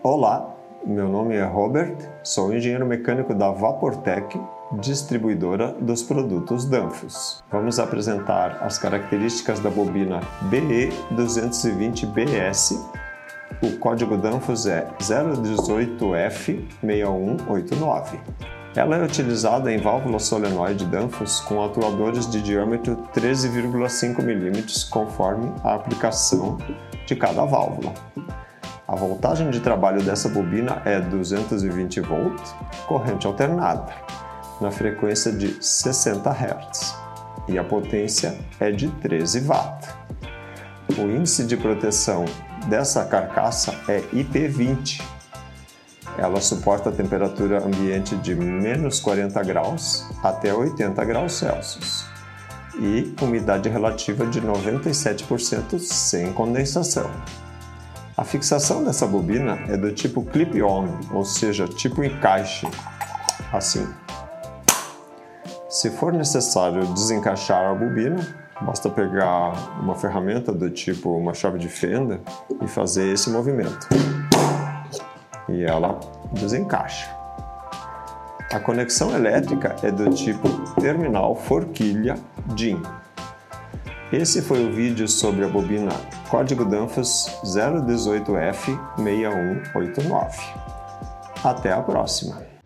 Olá, meu nome é Robert, sou engenheiro mecânico da Vaportec, distribuidora dos produtos Danfoss. Vamos apresentar as características da bobina BE220BS. O código Danfoss é 018F6189. Ela é utilizada em válvula solenoide Danfoss com atuadores de diâmetro 13,5 mm conforme a aplicação de cada válvula. A voltagem de trabalho dessa bobina é 220 V, corrente alternada, na frequência de 60 Hz, e a potência é de 13 W. O índice de proteção dessa carcaça é IP20. Ela suporta a temperatura ambiente de menos 40 graus até 80 graus Celsius e umidade relativa de 97% sem condensação. A fixação dessa bobina é do tipo clip-on, ou seja, tipo encaixe, assim. Se for necessário desencaixar a bobina, basta pegar uma ferramenta do tipo uma chave de fenda e fazer esse movimento. E ela desencaixa. A conexão elétrica é do tipo terminal forquilha DIN. Esse foi o vídeo sobre a bobina código Danfoss 018F6189. Até a próxima!